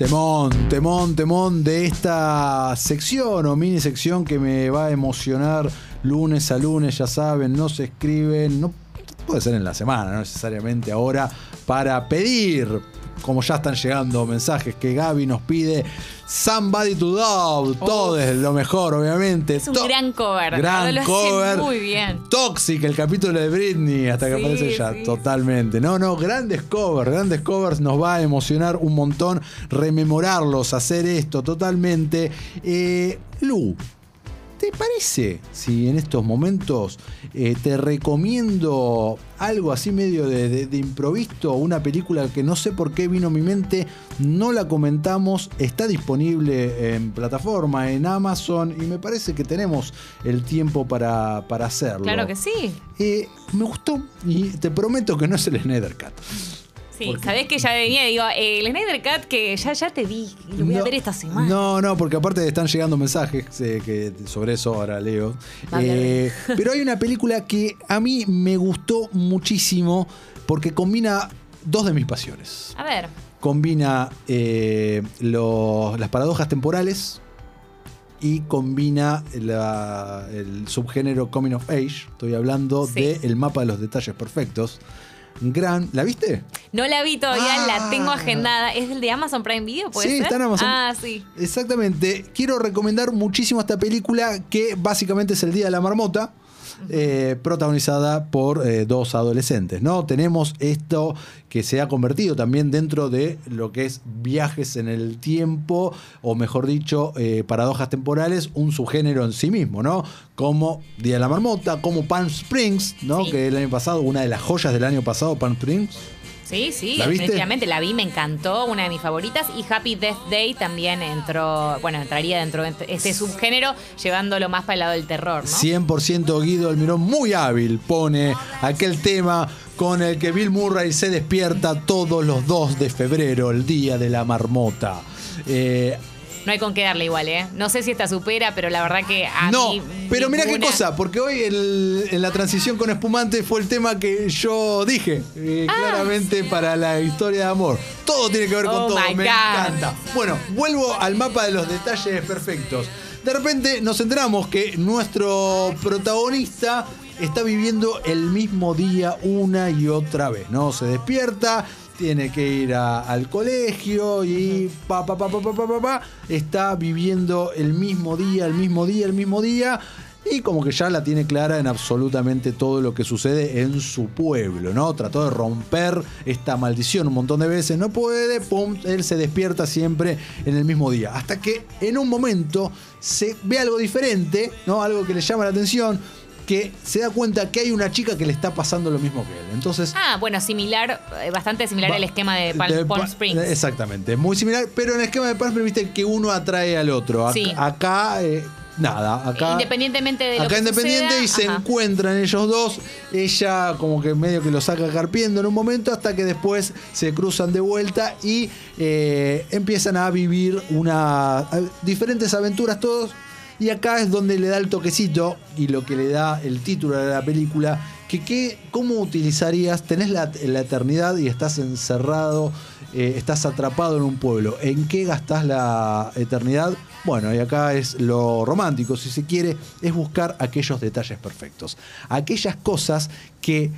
Temón, temón, temón de esta sección o mini sección que me va a emocionar lunes a lunes, ya saben, no se escriben, no puede ser en la semana, no necesariamente ahora, para pedir, como ya están llegando mensajes que Gaby nos pide, Somebody to Love, todo es lo mejor, obviamente. Es un To- gran cover. Gran Lo cover. muy bien. Toxic, el capítulo de Britney, hasta que Sí, aparece sí, totalmente. No, no, grandes covers, grandes covers, nos va a emocionar un montón rememorarlos, hacer esto totalmente. Eh, Lu, ¿te parece si en estos momentos eh, te recomiendo algo así medio de, de- de improviso, una película que no sé por qué vino a mi mente, no la comentamos, está disponible en plataforma, en Amazon, y me parece que tenemos el tiempo para, para hacerlo. Claro que sí. Eh, me gustó y te prometo que no es el Snyder Cut. Sí, sabés que ya venía, digo, el Snyder Cut que ya, ya te vi, lo voy a ver esta semana. No, no, porque aparte están llegando mensajes eh, que sobre eso ahora leo. Eh, pero hay una película que a mí me gustó muchísimo porque combina dos de mis pasiones. A ver, Combina eh, los- las paradojas temporales y combina la- el subgénero Coming of Age. Estoy hablando Sí. de El mapa de los detalles perfectos. Gran. ¿La viste? No la vi todavía, Ah. la tengo agendada. ¿Es el de Amazon Prime Video? ¿Puede Sí, ser? está en Amazon. Ah, sí. Exactamente. Quiero recomendar muchísimo esta película que básicamente es el Día de la Marmota. eh, protagonizada por eh, dos adolescentes, ¿no? Tenemos esto que se ha convertido también dentro de lo que es viajes en el tiempo, o mejor dicho, eh, paradojas temporales, un subgénero en sí mismo, ¿no? Como Día de la Marmota, como Palm Springs, ¿no? Sí. Que el año pasado, una de las joyas del año pasado, Palm Springs. Sí, sí, ¿La definitivamente la vi, me encantó, una de mis favoritas. Y Happy Death Day también entró, bueno, entraría dentro de este subgénero, llevándolo más para el lado del terror, ¿no? 100% Guido Almirón, muy hábil, pone aquel tema con el que Bill Murray se despierta todos los 2 de febrero, el día de la marmota. Eh, No hay con qué darle igual, ¿eh? No sé si esta supera, pero la verdad que a no, mí. pero mira qué ninguna- cosa, porque hoy el- en la transición con espumante fue el tema que yo dije, eh, Ah, claramente para la historia de amor. Todo tiene que ver con Oh todo, me God. encanta. Bueno, vuelvo al mapa de los detalles perfectos. De repente nos enteramos que nuestro protagonista está viviendo el mismo día una y otra vez, ¿no? Se despierta, tiene que ir a, al colegio y pa, pa, pa, pa, pa, pa, pa, está viviendo el mismo día, el mismo día, el mismo día. Y como que ya la tiene clara en absolutamente todo lo que sucede en su pueblo, ¿no? Trató de romper esta maldición un montón de veces, no puede, pum, él se despierta siempre en el mismo día. Hasta que en un momento se ve algo diferente, ¿no? Algo que le llama la atención, que se da cuenta que hay una chica que le está pasando lo mismo que él. Entonces, Ah, bueno, similar, eh, bastante similar Va- al esquema de Palm, de Palm Springs. Exactamente, muy similar, pero en el esquema de Palm Springs viste que uno atrae al otro. Ac- Sí. Acá, eh, nada, acá. Independientemente de lo Acá que independiente suceda, y se ajá. encuentran ellos dos. Ella como que medio que lo saca carpiendo en un momento hasta que después se cruzan de vuelta y eh, empiezan a vivir una diferentes aventuras todos. Y acá es donde le da el toquecito y lo que le da el título de la película. Que, qué- ¿Cómo utilizarías? Tenés la, la eternidad y estás encerrado, eh, estás atrapado en un pueblo. ¿En qué gastás la eternidad? Bueno, y acá es lo romántico, si se quiere, es buscar aquellos detalles perfectos. Aquellas cosas que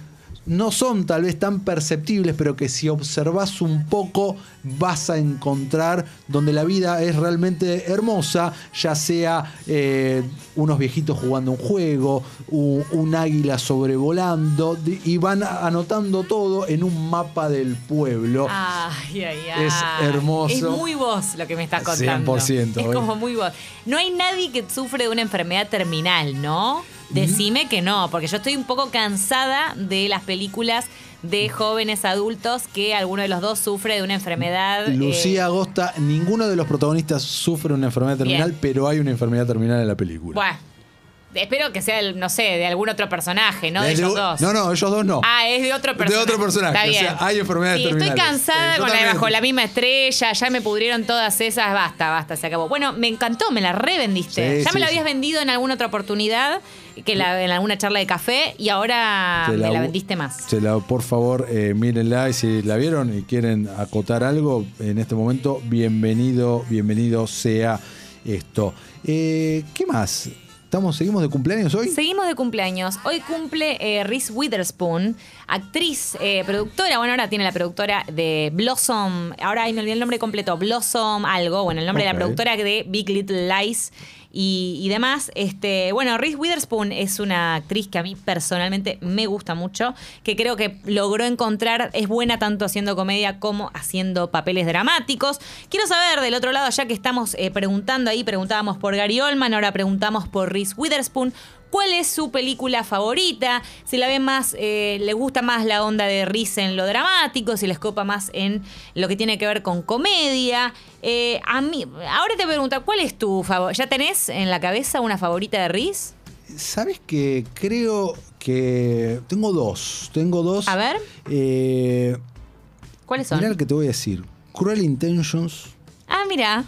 no son tal vez tan perceptibles, pero que si observas un poco vas a encontrar donde la vida es realmente hermosa, ya sea eh, unos viejitos jugando un juego, u- un águila sobrevolando, y van anotando todo en un mapa del pueblo. Ay, ay, ay. Es hermoso. Es muy vos lo que me estás contando. 100%, Es ¿eh? como muy vos. No hay nadie que sufre de una enfermedad terminal, ¿no? Decime que no, porque yo estoy un poco cansada de las películas de jóvenes adultos que alguno de los dos sufre de una enfermedad. eh, Lucía Agosta, ninguno de los protagonistas sufre una enfermedad terminal, Bien. pero hay una enfermedad terminal en la película. Bueno, Espero que sea, el, no sé, de algún otro personaje, no de de- ellos dos. No, no, ellos dos no. Ah, es de otro De personaje. otro personaje, Está o bien. sea, hay enfermedades Sí, Estoy terminales. cansada Eh, yo con la de bajo la misma estrella, ya me pudrieron todas esas, basta, basta, se acabó. Bueno, me encantó, me la revendiste. Sí, ya sí, me la habías vendido en alguna otra oportunidad, que la, en alguna charla de café, y ahora Se me la vendiste más. se la- por favor, eh, mírenla y si la vieron y quieren acotar algo en este momento, bienvenido, bienvenido sea esto. Eh, ¿Qué más? ¿Estamos, ¿Seguimos de cumpleaños hoy? Seguimos de cumpleaños. Hoy cumple eh, Reese Witherspoon, actriz, eh, productora. Bueno, ahora tiene la productora de Blossom. Ahora ahí me olvidé el nombre completo. Blossom algo. Bueno, el nombre de la productora de Big Little Lies y, y demás. Este, bueno, Reese Witherspoon es una actriz que a mí personalmente me gusta mucho, que creo que logró encontrar, es buena tanto haciendo comedia como haciendo papeles dramáticos. Quiero saber del otro lado, ya que estamos eh, preguntando ahí, preguntábamos por Gary Oldman, ahora preguntamos por Reese Witherspoon. ¿Cuál es su película favorita? Si la ven más, eh, le gusta más la onda de Reese en lo dramático, si les copa más en lo que tiene que ver con comedia. Eh, a mí, ahora te pregunto, ¿cuál es tu favorita? ¿Ya tenés en la cabeza una favorita de Reese? ¿Sabes que Creo que tengo dos. Tengo dos. A ver. Eh, ¿Cuáles son? mirá lo que te voy a decir. Cruel Intentions, Ah, mira.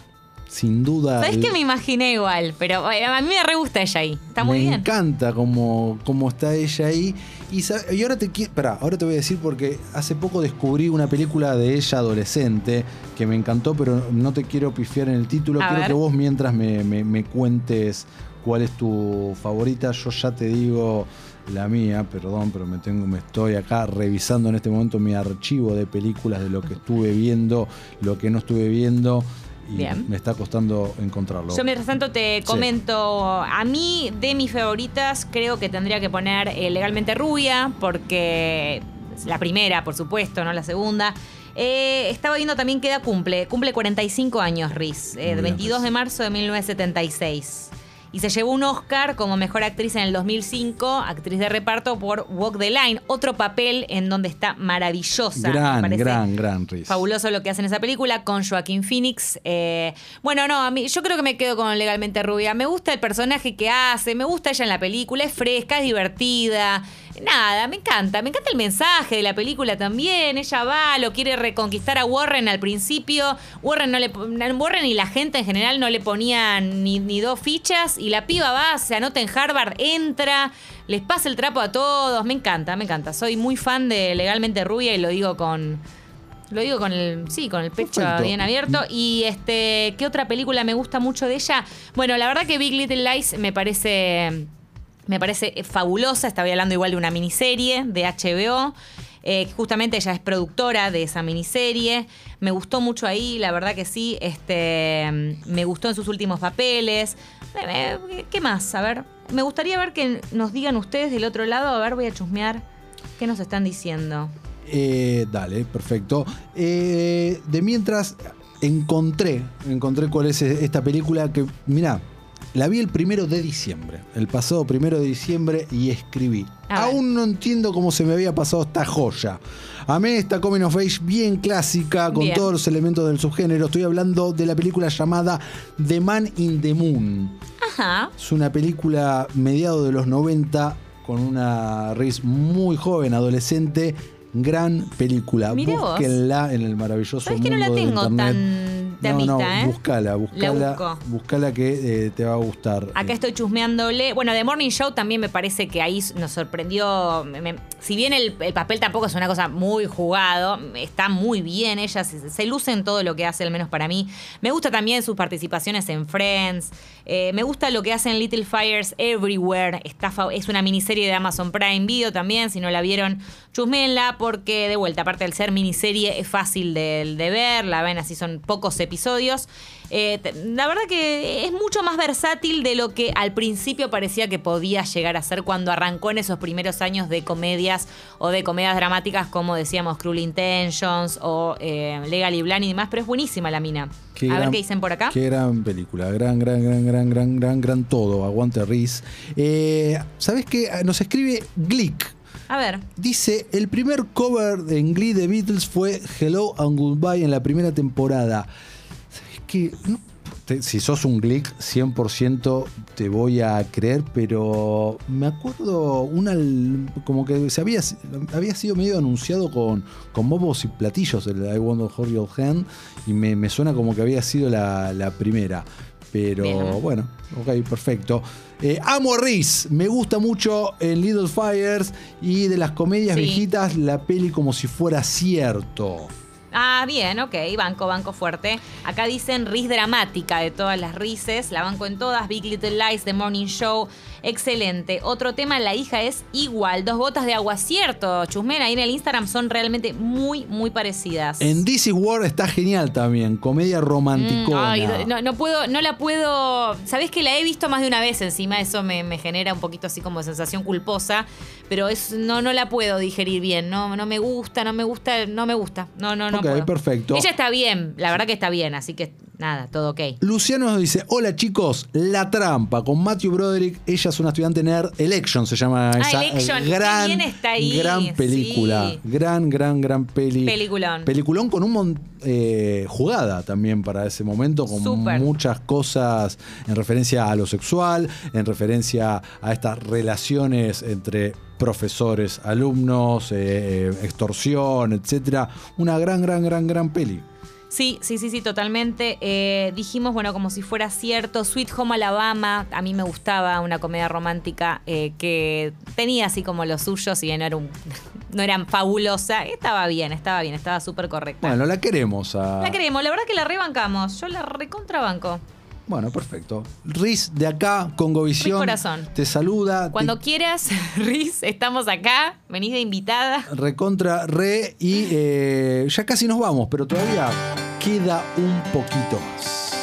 Sin duda. Sabes que me imaginé igual, pero eh, a mí me re gusta ella ahí. Está muy me bien. encanta cómo, cómo está ella ahí. Y, y ahora te pará, ahora te voy a decir porque hace poco descubrí una película de ella adolescente que me encantó, pero no te quiero pifiar en el título. A quiero ver. que vos mientras me, me- me cuentes cuál es tu favorita. Yo ya te digo la mía, perdón, pero me tengo, me estoy acá revisando en este momento mi archivo de películas de lo que estuve viendo, lo que no estuve viendo. Y Bien. me está costando encontrarlo. Yo mientras tanto te Sí. comento, a mí de mis favoritas creo que tendría que poner eh, Legalmente Rubia, porque la primera, por supuesto, no la segunda. Eh, estaba viendo también que edad cumple, cumple 45 años Riz, eh, bien, 22 Riz. de marzo de 1976. Y se llevó un Oscar como mejor actriz en el 2005, actriz de reparto por Walk the Line, otro papel en donde está maravillosa. me gran, parece. gran, gran Riz. Fabuloso lo que hace en esa película con Joaquín Phoenix. Eh, bueno, no, a mí yo creo que me quedo con Legalmente Rubia. Me gusta el personaje que hace, me gusta ella en la película, es fresca, es divertida. Nada, me encanta, me encanta el mensaje de la película también. Ella va, lo quiere reconquistar a Warren al principio. Warren no le Warren y la gente en general no le ponían ni, ni dos fichas y la piba va, se anota en Harvard, entra, les pasa el trapo a todos. Me encanta, me encanta. Soy muy fan de Legalmente Rubia y lo digo con lo digo con el, sí, con el pecho Perfecto. bien abierto. Y este, ¿qué otra película me gusta mucho de ella? Bueno, la verdad que Big Little Lies me parece, me parece fabulosa. Estaba hablando igual de una miniserie de HBO. Eh, justamente ella es productora de esa miniserie. Me gustó mucho ahí, la verdad que sí. Este, me gustó en sus últimos papeles. Eh, eh, ¿Qué más? A ver, me gustaría ver que nos digan ustedes del otro lado. A ver, voy a chusmear. ¿Qué nos están diciendo? Eh, dale, perfecto. Eh, de mientras encontré, encontré cuál es esta película que, mira, la vi el primero de diciembre, el pasado primero de diciembre y escribí. Aún no entiendo cómo se me había pasado esta joya. Amé esta Coming of Age bien clásica, con Bien. todos los elementos del subgénero. Estoy hablando de la película llamada The Man in the Moon. Ajá. Es una película mediado de los 90 con una Reese muy joven, adolescente. Gran película. Mirá vos. Búsquenla en el maravilloso ¿Sabés que no mundo la tengo internet. tan no, no, temita, eh? búscala, búscala. busco. Búscala que eh, te va a gustar. Acá Eh, estoy chusmeándole. Bueno, The Morning Show también me parece que ahí nos sorprendió. Me- me- si bien el, el papel tampoco es una cosa muy jugado, está muy bien. Ella se, se luce en todo lo que hace, al menos para mí. Me gusta también sus participaciones en Friends. Eh, me gusta lo que hace en Little Fires Everywhere. Está es una miniserie de Amazon Prime Video también. Si no la vieron, chusmeenla porque, de vuelta, aparte del ser miniserie, es fácil de, de ver. La ven así, son pocos episodios. Eh, la verdad que es mucho más versátil de lo que al principio parecía que podía llegar a ser cuando arrancó en esos primeros años de comedias o de comedias dramáticas como decíamos Cruel Intentions o eh, Legally Blonde y demás, pero es buenísima la mina. qué a ver qué dicen por acá. Qué gran película. Gran, gran, gran, gran, gran, gran, gran todo. Aguante Reese. Eh, ¿Sabes qué? Nos escribe Glick. A ver. Dice, el primer cover en Glee de Beatles fue Hello and Goodbye en la primera temporada. Te- si sos un Glick, 100% te voy a creer, pero me acuerdo una como que se había, había sido medio anunciado con, con bobos y platillos el I Want to Hold Your Hand y me, me suena como que había sido la, la primera. Pero Bien. bueno, ok, perfecto. Eh, amo a Reese, me gusta mucho en Little Fires y de las comedias Sí. viejitas, la peli como si fuera cierto. Ah, bien, ok, banco, banco fuerte. Acá dicen ris dramática de todas las rises, la banco en todas, Big Little Lies, The Morning Show, excelente. Otro tema, la hija es igual, dos gotas de agua, cierto, Chusmena, ahí en el Instagram son realmente muy, muy parecidas. En This is War está genial también, comedia Mm, romanticona. ay, no, no puedo, no la puedo. Sabés que la he visto más de una vez encima, eso me, me genera un poquito así como sensación culposa, pero es, no, no la puedo digerir bien, no, no me gusta, no me gusta, no me gusta. No, no, no. Ok, perfecto. Ella está bien, la verdad que está bien, así que nada, todo ok. Luciano nos dice, hola chicos, La Trampa con Matthew Broderick, ella es una estudiante nerd, Election se llama Ah, esa Election, qué gran, bien está ahí, gran película, sí. gran, gran, gran peli. Peliculón. Peliculón con un mon- eh, jugada también para ese momento, con muchas cosas en referencia a lo sexual, en referencia a estas relaciones entre profesores, alumnos, eh, eh, extorsión, etcétera. Una gran, gran, gran, gran peli. Sí, sí, sí, sí, totalmente. Eh, dijimos, bueno, como si fuera cierto, Sweet Home Alabama, a mí me gustaba una comedia romántica eh, que tenía así como lo suyo, si bien no, era un, no era fabulosa, estaba bien, estaba bien, estaba súper correcta. Bueno, la queremos. A... La queremos, la verdad que la rebancamos, yo la recontrabanco. Bueno, perfecto. Riz de acá, Congovisión. Riz corazón. Te saluda. Cuando te quieras, Riz, estamos acá, venís de invitada. recontra re y eh, ya casi nos vamos, pero todavía queda un poquito más.